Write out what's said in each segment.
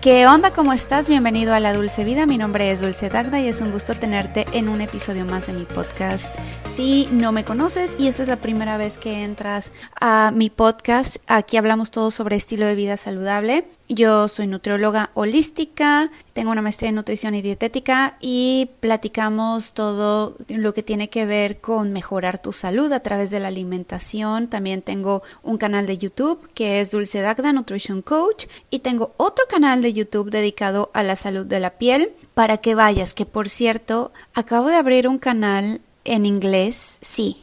¿Qué onda? ¿Cómo estás? Bienvenido a La Dulce Vida. Mi nombre es Dulce Dagda y es un gusto tenerte en un episodio más de mi podcast. Si no me conoces y esta es la primera vez que entras a mi podcast, aquí hablamos todo sobre estilo de vida saludable. Yo soy nutrióloga holística, tengo una maestría en nutrición y dietética y platicamos todo lo que tiene que ver con mejorar tu salud a través de la alimentación. También tengo un canal de YouTube que es Dulce Dagda Nutrition Coach y tengo otro canal de YouTube dedicado a la salud de la piel para que vayas, que por cierto, acabo de abrir un canal en inglés, sí.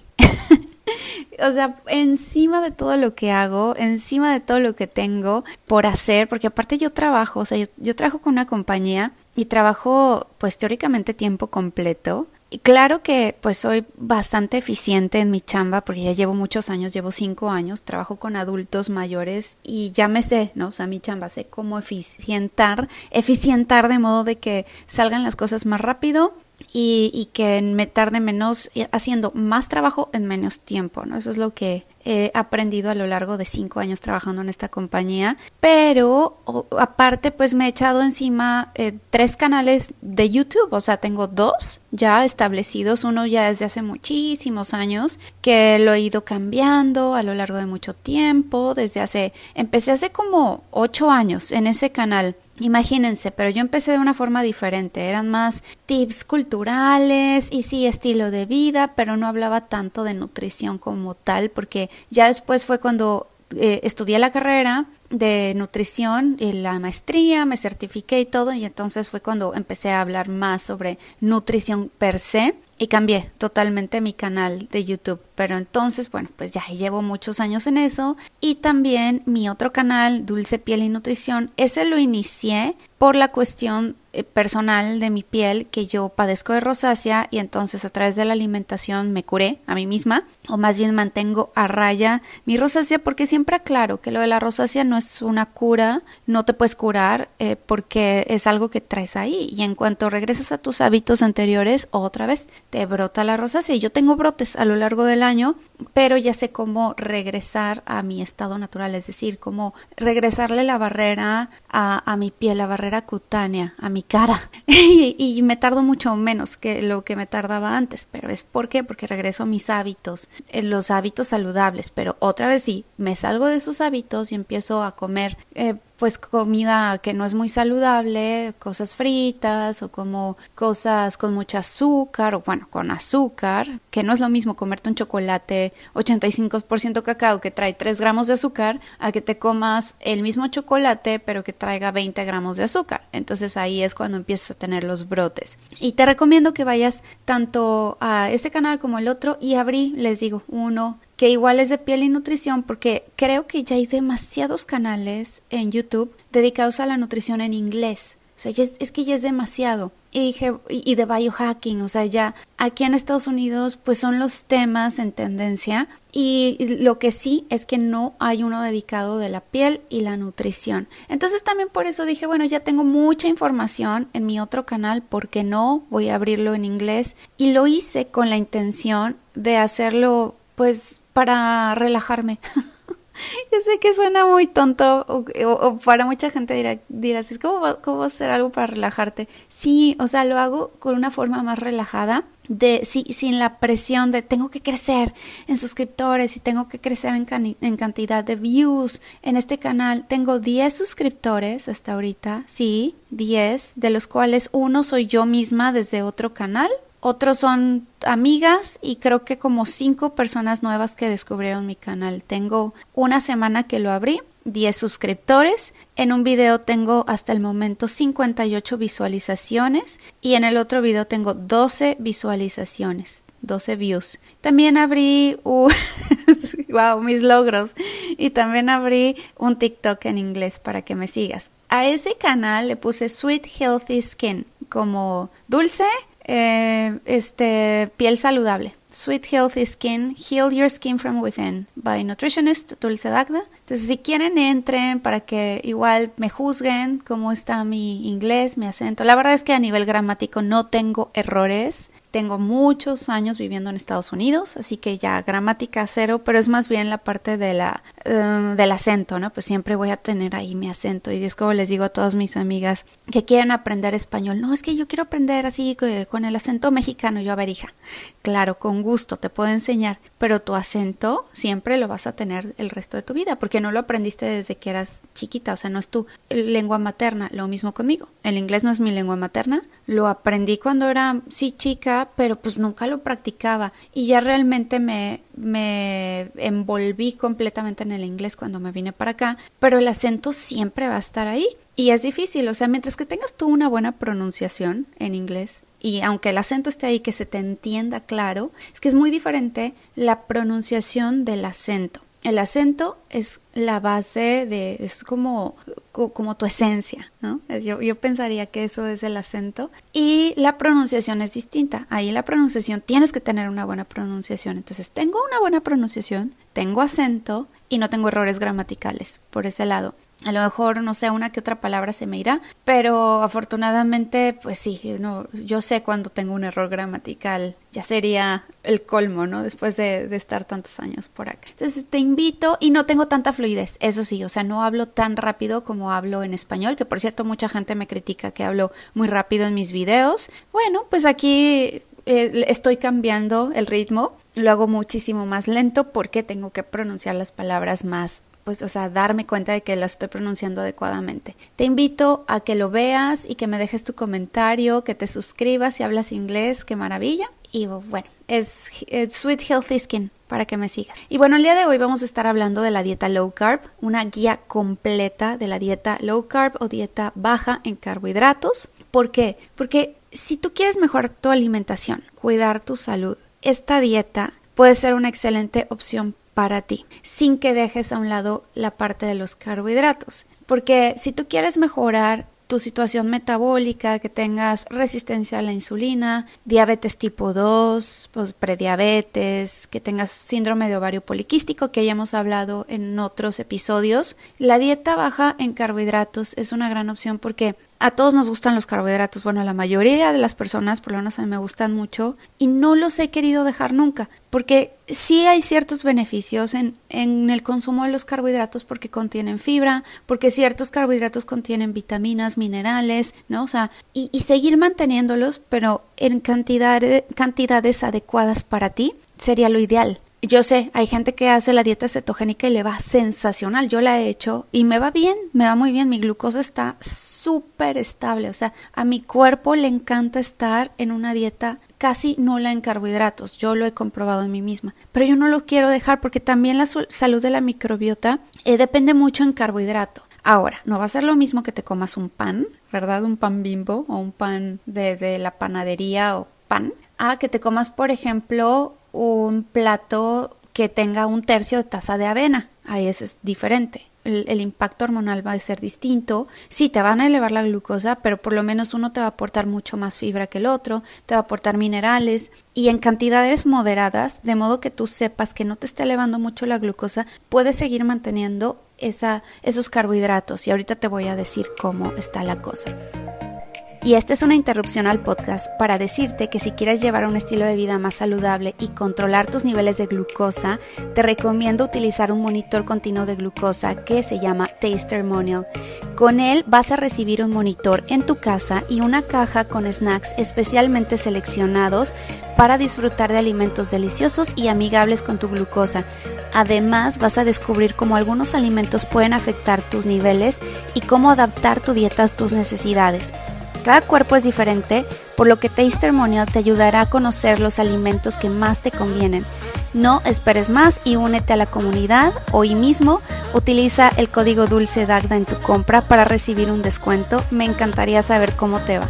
O sea, encima de todo lo que hago, encima de todo lo que tengo por hacer, porque aparte yo trabajo, o sea, yo, trabajo con una compañía y trabajo pues teóricamente tiempo completo. Y claro que pues soy bastante eficiente en mi chamba porque ya llevo muchos años, llevo cinco años, trabajo con adultos mayores y ya me sé, ¿no? O sea, mi chamba sé cómo eficientar, eficientar de modo de que salgan las cosas más rápido y, y, que me tarde menos haciendo más trabajo en menos tiempo, ¿no? Eso es lo que he aprendido a lo largo de cinco años trabajando en esta compañía. Pero aparte, pues me he echado encima eh, tres canales de YouTube, o sea, tengo dos ya establecidos, uno ya desde hace muchísimos años, que lo he ido cambiando a lo largo de mucho tiempo, desde hace, empecé hace como ocho años en ese canal. Imagínense, pero yo empecé de una forma diferente, eran más tips culturales y sí estilo de vida, pero no hablaba tanto de nutrición como tal, porque ya después fue cuando eh, estudié la carrera de nutrición y la maestría, me certifiqué y todo, y entonces fue cuando empecé a hablar más sobre nutrición per se y cambié totalmente mi canal de YouTube. Pero entonces, bueno, pues ya llevo muchos años en eso. Y también mi otro canal, Dulce Piel y Nutrición, ese lo inicié por la cuestión eh, personal de mi piel que yo padezco de rosácea y entonces a través de la alimentación me curé a mí misma o más bien mantengo a raya mi rosácea porque siempre aclaro que lo de la rosácea no es una cura, no te puedes curar eh, porque es algo que traes ahí y en cuanto regresas a tus hábitos anteriores otra vez te brota la rosácea. Yo tengo brotes a lo largo del año, pero ya sé cómo regresar a mi estado natural, es decir, cómo regresarle la barrera a, mi piel, la barrera cutánea, a mi cara. y, me tardo mucho menos que lo que me tardaba antes, pero es por qué, porque regreso a mis hábitos, eh, los hábitos saludables, pero otra vez sí, me salgo de esos hábitos y empiezo a comer eh, pues comida que no es muy saludable, cosas fritas o como cosas con mucho azúcar o bueno, con azúcar, que no es lo mismo comerte un chocolate 85% cacao que trae 3 gramos de azúcar a que te comas el mismo chocolate pero que traiga 20 gramos de azúcar. Entonces ahí es cuando empiezas a tener los brotes. Y te recomiendo que vayas tanto a este canal como el otro y abrí, les digo, uno que igual es de piel y nutrición porque creo que ya hay demasiados canales en YouTube dedicados a la nutrición en inglés. O sea, es, es, que ya es demasiado. Y dije, y, y de biohacking, o sea, ya aquí en Estados Unidos, pues son los temas en tendencia. Y lo que sí es que no hay uno dedicado de la piel y la nutrición. Entonces también por eso dije, bueno, ya tengo mucha información en mi otro canal, porque no voy a abrirlo en inglés? Y lo hice con la intención de hacerlo, pues, para relajarme. Yo sé que suena muy tonto o, para mucha gente dirá, dirás, es como, ¿cómo hacer algo para relajarte? Sí, o sea, lo hago con una forma más relajada, de sí, sin la presión de tengo que crecer en suscriptores y tengo que crecer en, en cantidad de views en este canal. Tengo 10 suscriptores hasta ahorita, sí, 10, de los cuales uno soy yo misma desde otro canal otros son amigas y creo que como cinco personas nuevas que descubrieron mi canal. Tengo una semana que lo abrí, 10 suscriptores. En un video tengo hasta el momento 58 visualizaciones y en el otro video tengo 12 visualizaciones, 12 views. También abrí un... wow, mis logros. Y también abrí un TikTok en inglés para que me sigas. A ese canal le puse Sweet Healthy Skin como dulce eh, este, piel saludable, Sweet Healthy Skin, Heal Your Skin from Within, by Nutritionist Dulce Dagda. Entonces, si quieren, entren para que igual me juzguen cómo está mi inglés, mi acento. La verdad es que a nivel gramático no tengo errores. Tengo muchos años viviendo en Estados Unidos, así que ya gramática cero, pero es más bien la parte de la, em, del acento, ¿no? Pues siempre voy a tener ahí mi acento. Y es como les digo a todas mis amigas que quieren aprender español. No, es que yo quiero aprender así con el acento mexicano. Yo, a ver, hija, claro, con gusto te puedo enseñar, pero tu acento siempre lo vas a tener el resto de tu vida, porque no lo aprendiste desde que eras chiquita, o sea, no es tu lengua materna. Lo mismo conmigo. El inglés no es mi lengua materna. Lo aprendí cuando era, sí, chica pero pues nunca lo practicaba y ya realmente me, me envolví completamente en el inglés cuando me vine para acá, pero el acento siempre va a estar ahí y es difícil, o sea, mientras que tengas tú una buena pronunciación en inglés, y aunque el acento esté ahí, que se te entienda claro, es que es muy diferente la pronunciación del acento. El acento es la base de, es como, como tu esencia, ¿no? Yo, yo pensaría que eso es el acento. Y la pronunciación es distinta. Ahí la pronunciación, tienes que tener una buena pronunciación. Entonces, tengo una buena pronunciación, tengo acento y no tengo errores gramaticales por ese lado. A lo mejor, no sé, una que otra palabra se me irá, pero afortunadamente, pues sí, yo sé cuando tengo un error gramatical, ya sería el colmo, ¿no? Después de, de, estar tantos años por acá. Entonces te invito y no tengo tanta fluidez, eso sí, o sea, no hablo tan rápido como hablo en español, que por cierto mucha gente me critica que hablo muy rápido en mis videos. Bueno, pues aquí eh, estoy cambiando el ritmo, lo hago muchísimo más lento porque tengo que pronunciar las palabras más pues, o sea, darme cuenta de que la estoy pronunciando adecuadamente. Te invito a que lo veas y que me dejes tu comentario, que te suscribas si hablas inglés, qué maravilla. Y bueno, es, Sweet Healthy Skin para que me sigas. Y bueno, el día de hoy vamos a estar hablando de la dieta low carb, una guía completa de la dieta low carb o dieta baja en carbohidratos. ¿Por qué? Porque si tú quieres mejorar tu alimentación, cuidar tu salud, esta dieta puede ser una excelente opción para ti, sin que dejes a un lado la parte de los carbohidratos. Porque si tú quieres mejorar tu situación metabólica, que tengas resistencia a la insulina, diabetes tipo 2, pues prediabetes, que tengas síndrome de ovario poliquístico, que ya hemos hablado en otros episodios, la dieta baja en carbohidratos es una gran opción porque a todos nos gustan los carbohidratos, bueno, la mayoría de las personas, por lo menos a mí me gustan mucho, y no los he querido dejar nunca, porque sí hay ciertos beneficios en, en el consumo de los carbohidratos porque contienen fibra, porque ciertos carbohidratos contienen vitaminas, minerales, ¿no? O sea, y, y seguir manteniéndolos, pero en cantidad, cantidades adecuadas para ti, sería lo ideal. Yo sé, hay gente que hace la dieta cetogénica y le va sensacional. Yo la he hecho y me va bien, me va muy bien. Mi glucosa está súper estable. O sea, a mi cuerpo le encanta estar en una dieta casi nula en carbohidratos. Yo lo he comprobado en mí misma. Pero yo no lo quiero dejar porque también la salud de la microbiota eh, depende mucho en carbohidrato. Ahora, no va a ser lo mismo que te comas un pan, ¿verdad? Un pan bimbo o un pan de, de la panadería o pan, a que te comas, por ejemplo, un plato que tenga un tercio de taza de avena. Ahí es diferente. El, impacto hormonal va a ser distinto. Sí, te van a elevar la glucosa, pero por lo menos uno te va a aportar mucho más fibra que el otro, te va a aportar minerales y en cantidades moderadas, de modo que tú sepas que no te está elevando mucho la glucosa, puedes seguir manteniendo esa, esos carbohidratos. Y ahorita te voy a decir cómo está la cosa. Y esta es una interrupción al podcast para decirte que si quieres llevar un estilo de vida más saludable y controlar tus niveles de glucosa, te recomiendo utilizar un monitor continuo de glucosa que se llama Tastermonial. Con él vas a recibir un monitor en tu casa y una caja con snacks especialmente seleccionados para disfrutar de alimentos deliciosos y amigables con tu glucosa. Además, vas a descubrir cómo algunos alimentos pueden afectar tus niveles y cómo adaptar tu dieta a tus necesidades. Cada cuerpo es diferente, por lo que Tastermonial te ayudará a conocer los alimentos que más te convienen. No esperes más y únete a la comunidad hoy mismo. Utiliza el código Dulce Dagda en tu compra para recibir un descuento. Me encantaría saber cómo te va.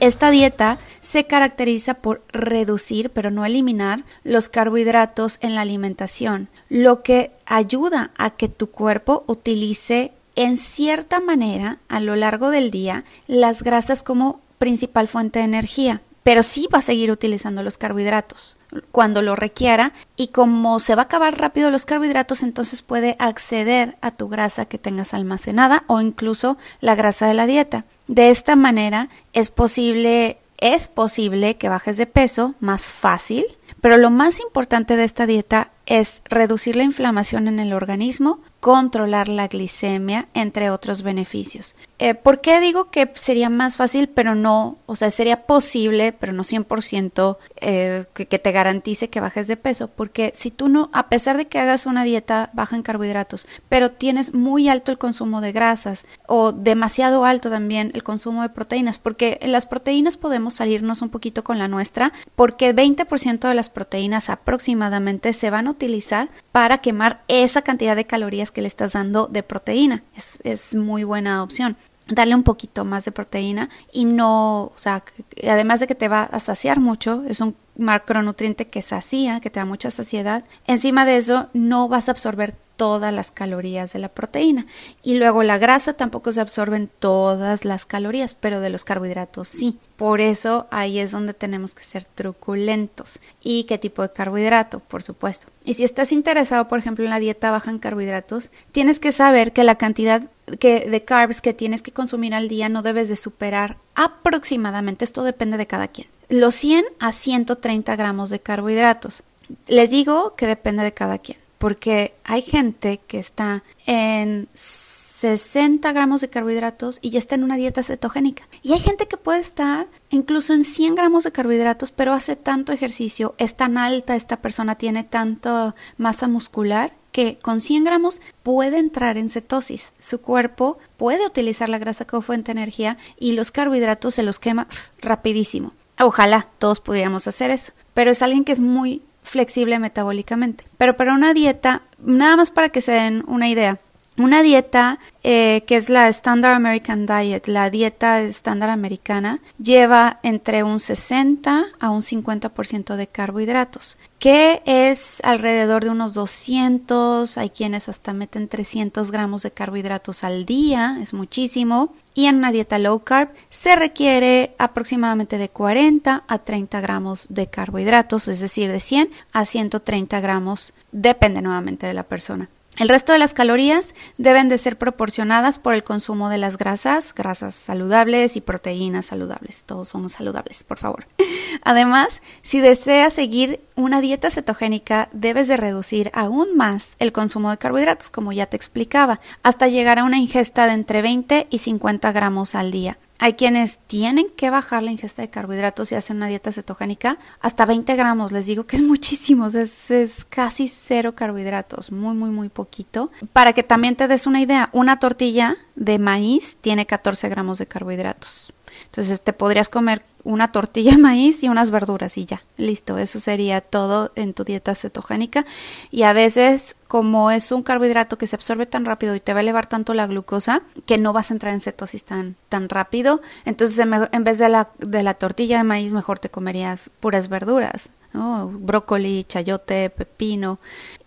Esta dieta se caracteriza por reducir, pero no eliminar, los carbohidratos en la alimentación, lo que ayuda a que tu cuerpo utilice en cierta manera a lo largo del día las grasas como principal fuente de energía. pero sí va a seguir utilizando los carbohidratos cuando lo requiera y como se va a acabar rápido los carbohidratos, entonces puede acceder a tu grasa que tengas almacenada o incluso la grasa de la dieta. De esta manera es posible es posible que bajes de peso más fácil, pero lo más importante de esta dieta es reducir la inflamación en el organismo, controlar la glicemia, entre otros beneficios. Eh, ¿Por qué digo que sería más fácil, pero no, o sea, sería posible, pero no 100% eh, que, que, te garantice que bajes de peso? Porque si tú no, a pesar de que hagas una dieta baja en carbohidratos, pero tienes muy alto el consumo de grasas o demasiado alto también el consumo de proteínas, porque en las proteínas podemos salirnos un poquito con la nuestra, porque 20% de las proteínas aproximadamente se van a utilizar para quemar esa cantidad de calorías que le estás dando de proteína. Es, es muy buena opción darle un poquito más de proteína y no, o sea, además de que te va a saciar mucho, es un macronutriente que sacía, que te da mucha saciedad, encima de eso no vas a absorber todas las calorías de la proteína. Y luego la grasa tampoco se absorben todas las calorías, pero de los carbohidratos sí. Por eso ahí es donde tenemos que ser truculentos. ¿Y qué tipo de carbohidrato? Por supuesto. Y si estás interesado, por ejemplo, en la dieta baja en carbohidratos, tienes que saber que la cantidad que, de carbs que tienes que consumir al día no debes de superar aproximadamente, esto depende de cada quien, los 100 a 130 gramos de carbohidratos. Les digo que depende de cada quien porque hay gente que está en 60 gramos de carbohidratos y ya está en una dieta cetogénica. Y hay gente que puede estar incluso en 100 gramos de carbohidratos, pero hace tanto ejercicio, es tan alta esta persona, tiene tanta masa muscular que con 100 gramos puede entrar en cetosis. Su cuerpo puede utilizar la grasa como fuente de energía y los carbohidratos se los quema rapidísimo. Ojalá todos pudiéramos hacer eso, pero es alguien que es muy flexible metabólicamente. Pero para una dieta, nada más para que se den una idea, una dieta eh, que es la Standard American Diet, la dieta estándar americana, lleva entre un 60 a un 50% de carbohidratos, que es alrededor de unos 200, hay quienes hasta meten 300 gramos de carbohidratos al día, es muchísimo. Y en una dieta low carb se requiere aproximadamente de 40 a 30 gramos de carbohidratos, es decir, de 100 a 130 gramos, depende nuevamente de la persona. El resto de las calorías deben de ser proporcionadas por el consumo de las grasas, grasas saludables y proteínas saludables. Todos somos saludables, por favor. Además, si deseas seguir una dieta cetogénica, debes de reducir aún más el consumo de carbohidratos, como ya te explicaba, hasta llegar a una ingesta de entre 20 y 50 gramos al día. Hay quienes tienen que bajar la ingesta de carbohidratos y hacen una dieta cetogénica hasta 20 gramos. Les digo que es muchísimo, es, es, casi cero carbohidratos, muy, muy, muy poquito. Para que también te des una idea, una tortilla de maíz tiene 14 gramos de carbohidratos. Entonces te podrías comer una tortilla de maíz y unas verduras y ya, listo, eso sería todo en tu dieta cetogénica. Y a veces como es un carbohidrato que se absorbe tan rápido y te va a elevar tanto la glucosa que no vas a entrar en cetosis tan, tan rápido, entonces en vez de la, de la tortilla de maíz mejor te comerías puras verduras, brócoli, chayote, pepino,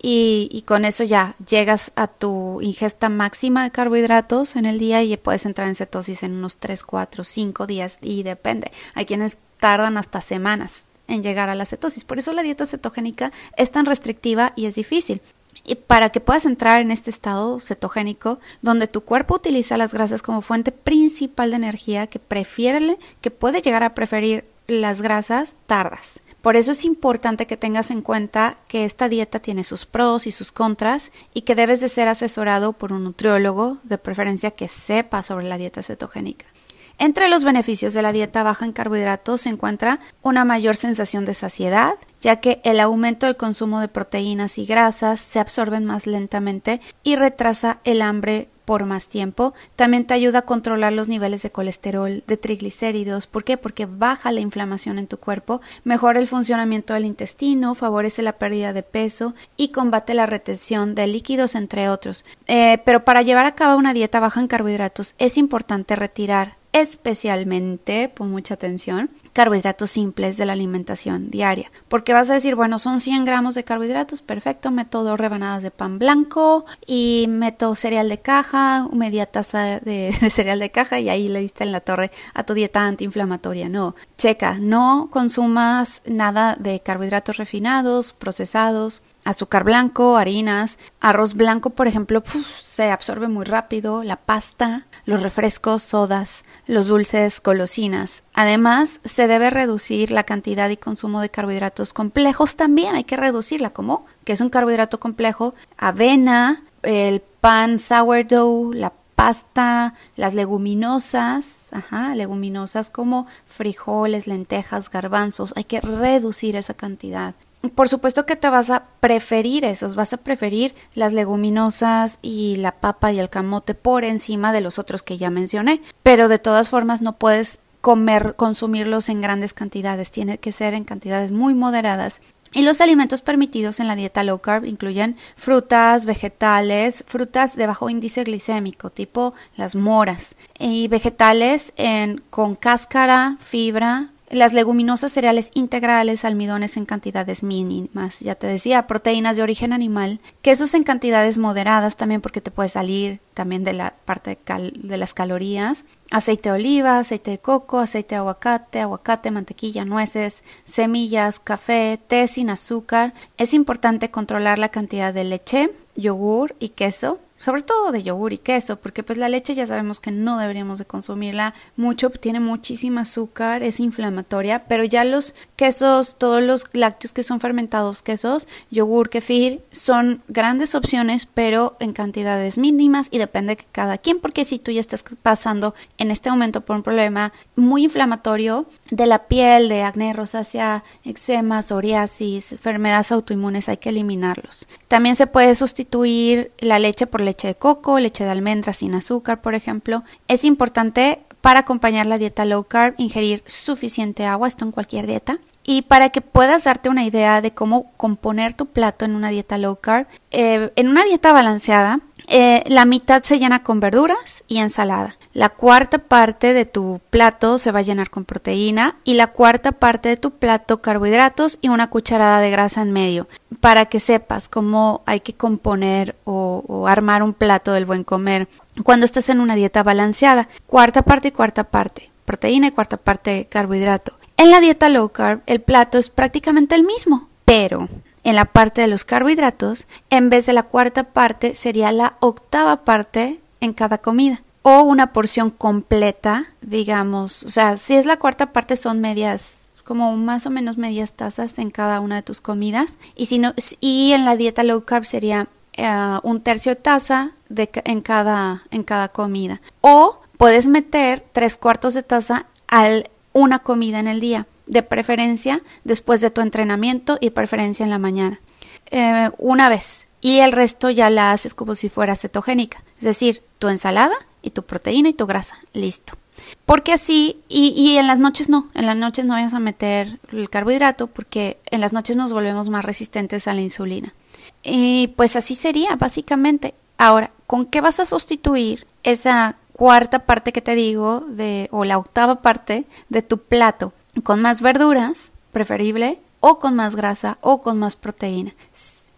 y, con eso ya llegas a tu ingesta máxima de carbohidratos en el día y puedes entrar en cetosis en unos 3, 4, 5 días y depende. Hay quienes tardan hasta semanas en llegar a la cetosis. Por eso la dieta cetogénica es tan restrictiva y es difícil. Y para que puedas entrar en este estado cetogénico, donde tu cuerpo utiliza las grasas como fuente principal de energía, que prefiere, que puede llegar a preferir las grasas, tardas. Por eso es importante que tengas en cuenta que esta dieta tiene sus pros y sus contras y que debes de ser asesorado por un nutriólogo, de preferencia que sepa sobre la dieta cetogénica. Entre los beneficios de la dieta baja en carbohidratos se encuentra una mayor sensación de saciedad, ya que el aumento del consumo de proteínas y grasas se absorben más lentamente y retrasa el hambre por más tiempo. También te ayuda a controlar los niveles de colesterol, de triglicéridos. ¿Por qué? Porque baja la inflamación en tu cuerpo, mejora el funcionamiento del intestino, favorece la pérdida de peso y combate la retención de líquidos, entre otros. Eh, pero para llevar a cabo una dieta baja en carbohidratos es importante retirar especialmente, pon mucha atención, carbohidratos simples de la alimentación diaria. Porque vas a decir, bueno, son 100 gramos de carbohidratos, perfecto, meto dos rebanadas de pan blanco y meto cereal de caja, media taza de, cereal de caja y ahí le diste en la torre a tu dieta antiinflamatoria. No, checa, no consumas nada de carbohidratos refinados, procesados, azúcar blanco, harinas, arroz blanco, por ejemplo, se absorbe muy rápido, la pasta, los refrescos, sodas, los dulces, golosinas. Además, se debe reducir la cantidad y consumo de carbohidratos complejos. También, hay que reducirla, como que es un carbohidrato complejo, avena, el pan sourdough, la pasta, las leguminosas, ajá, leguminosas como frijoles, lentejas, garbanzos, hay que reducir esa cantidad por supuesto que te vas a preferir esos, vas a preferir las leguminosas y la papa y el camote por encima de los otros que ya mencioné, pero de todas formas no puedes comer, consumirlos en grandes cantidades, tiene que ser en cantidades muy moderadas. Y los alimentos permitidos en la dieta low carb incluyen frutas, vegetales, frutas de bajo índice glicémico, tipo las moras, y vegetales en, con cáscara, fibra, las leguminosas cereales integrales, almidones en cantidades mínimas, ya te decía, proteínas de origen animal, quesos en cantidades moderadas también porque te puede salir también de la parte de, las calorías, aceite de oliva, aceite de coco, aceite de aguacate, aguacate, mantequilla, nueces, semillas, café, té sin azúcar. Es importante controlar la cantidad de leche, yogur y queso sobre todo de yogur y queso, porque pues la leche ya sabemos que no deberíamos de consumirla mucho, tiene muchísimo azúcar, es inflamatoria, pero ya los quesos, todos los lácteos que son fermentados, quesos, yogur, kefir, son grandes opciones, pero en cantidades mínimas y depende de cada quien, porque si tú ya estás pasando en este momento por un problema muy inflamatorio de la piel, de acné, rosácea, eczema, psoriasis, enfermedades autoinmunes, hay que eliminarlos. También se puede sustituir la leche por leche leche de coco, leche de almendras sin azúcar, por ejemplo. Es importante para acompañar la dieta low carb ingerir suficiente agua, esto en cualquier dieta. Y para que puedas darte una idea de cómo componer tu plato en una dieta low carb, eh, en una dieta balanceada, eh, la mitad se llena con verduras y ensalada. La cuarta parte de tu plato se va a llenar con proteína y la cuarta parte de tu plato carbohidratos y una cucharada de grasa en medio para que sepas cómo hay que componer o, o armar un plato del buen comer cuando estés en una dieta balanceada. Cuarta parte y cuarta parte. Proteína y cuarta parte carbohidrato. En la dieta low carb el plato es prácticamente el mismo, pero en la parte de los carbohidratos, en vez de la cuarta parte, sería la octava parte en cada comida. O una porción completa, digamos. O sea, si es la cuarta parte, son medias, como más o menos medias tazas en cada una de tus comidas. Y, si no, y en la dieta low carb sería eh, un tercio taza de, en, cada, en cada comida. O puedes meter tres cuartos de taza al una comida en el día de preferencia después de tu entrenamiento y preferencia en la mañana. Eh, una vez. Y el resto ya la haces como si fuera cetogénica. Es decir, tu ensalada y tu proteína y tu grasa. Listo. Porque así, y, y, en las noches no, en las noches no vayas a meter el carbohidrato porque en las noches nos volvemos más resistentes a la insulina. Y pues así sería, básicamente. Ahora, ¿con qué vas a sustituir esa cuarta parte que te digo de, o la octava parte de tu plato? Con más verduras, preferible, o con más grasa o con más proteína.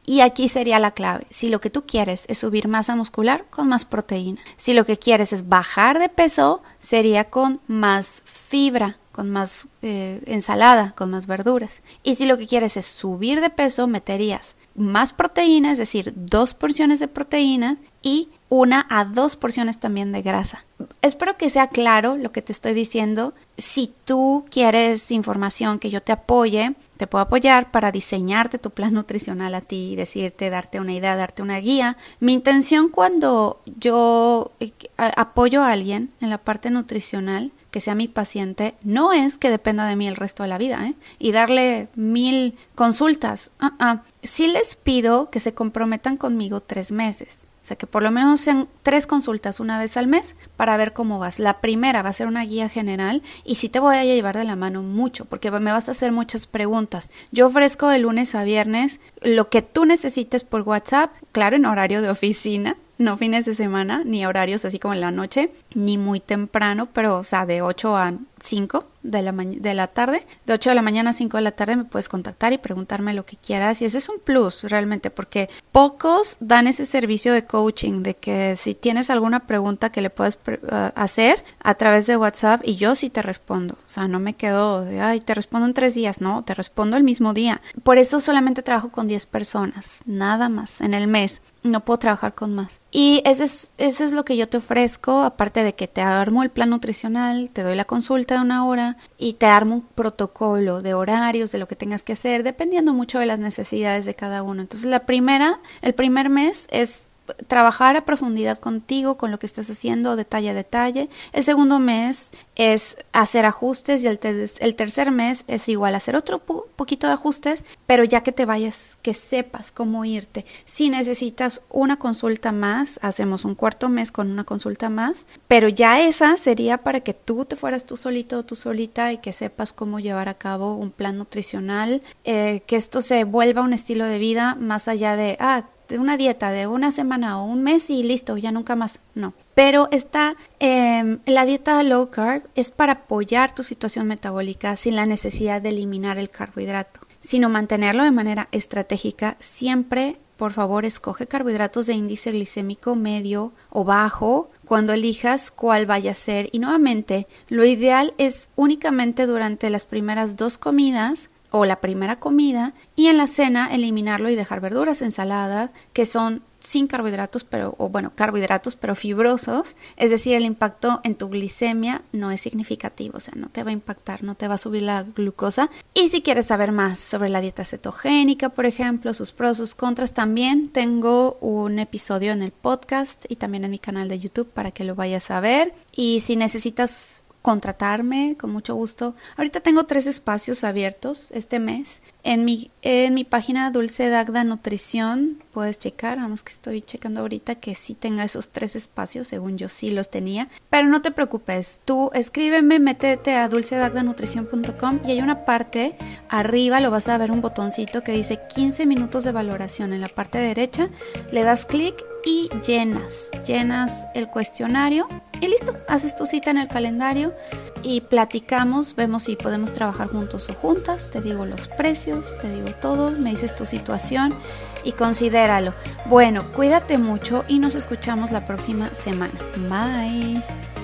Y aquí sería la clave. Si lo que tú quieres es subir masa muscular, con más proteína. Si lo que quieres es bajar de peso, sería con más fibra, con más eh, ensalada, con más verduras. Y si lo que quieres es subir de peso, meterías más proteína, es decir, dos porciones de proteína y una a dos porciones también de grasa. Espero que sea claro lo que te estoy diciendo. Si tú quieres información que yo te apoye, te puedo apoyar para diseñarte tu plan nutricional a ti, decirte, darte una idea, darte una guía. Mi intención cuando yo eh, apoyo a alguien en la parte nutricional que sea mi paciente, no es que dependa de mí el resto de la vida, ¿eh? Y darle mil consultas. Uh -uh. Sí les pido que se comprometan conmigo tres meses. O sea, que por lo menos sean tres consultas una vez al mes para ver cómo vas. La primera va a ser una guía general y sí te voy a llevar de la mano mucho porque me vas a hacer muchas preguntas. Yo ofrezco de lunes a viernes lo que tú necesites por WhatsApp, claro, en horario de oficina, no fines de semana, ni horarios así como en la noche, ni muy temprano, pero o sea, de 8 a 5 de la, de la tarde, de 8 de la mañana a 5 de la tarde me puedes contactar y preguntarme lo que quieras. Y ese es un plus realmente porque pocos dan ese servicio de coaching de que si tienes alguna pregunta que le puedes uh, hacer a través de WhatsApp y yo sí te respondo, o sea, no me quedo de, ay, te respondo en tres días, no, te respondo el mismo día. Por eso solamente trabajo con 10 personas, nada más en el mes no puedo trabajar con más. Y ese es, eso es lo que yo te ofrezco, aparte de que te armo el plan nutricional, te doy la consulta de una hora y te armo un protocolo de horarios, de lo que tengas que hacer, dependiendo mucho de las necesidades de cada uno. Entonces, la primera, el primer mes es trabajar a profundidad contigo, con lo que estás haciendo, detalle a detalle. El segundo mes es hacer ajustes y el, el tercer mes es igual hacer otro poquito de ajustes, pero ya que te vayas, que sepas cómo irte. Si necesitas una consulta más, hacemos un cuarto mes con una consulta más, pero ya esa sería para que tú te fueras tú solito o tú solita y que sepas cómo llevar a cabo un plan nutricional, eh, que esto se vuelva un estilo de vida más allá de, ah, una dieta de una semana o un mes y listo, ya nunca más. No. Pero está em, la dieta low carb es para apoyar tu situación metabólica sin la necesidad de eliminar el carbohidrato, sino mantenerlo de manera estratégica. Siempre, por favor, escoge carbohidratos de índice glicémico medio o bajo cuando elijas cuál vaya a ser. Y nuevamente, lo ideal es únicamente durante las primeras dos comidas o la primera comida y en la cena eliminarlo y dejar verduras, ensalada, que son sin carbohidratos, pero, o bueno, carbohidratos, pero fibrosos, es decir, el impacto en tu glicemia no es significativo, o sea, no te va a impactar, no te va a subir la glucosa. Y si quieres saber más sobre la dieta cetogénica, por ejemplo, sus pros, sus contras, también tengo un episodio en el podcast y también en mi canal de YouTube para que lo vayas a ver. Y si necesitas contratarme con mucho gusto. Ahorita tengo tres espacios abiertos este mes. En mi, en mi página Dulce Dagda Nutrición puedes checar, vamos que estoy checando ahorita que sí tenga esos tres espacios, según yo sí los tenía. Pero no te preocupes, tú escríbeme, métete a dulcedagdanutrición.com y hay una parte arriba, lo vas a ver un botoncito que dice 15 minutos de valoración en la parte derecha. Le das clic y llenas, llenas el cuestionario y listo, haces tu cita en el calendario y platicamos, vemos si podemos trabajar juntos o juntas, te digo los precios, te digo todo, me dices tu situación y considéralo. Bueno, cuídate mucho y nos escuchamos la próxima semana. Bye.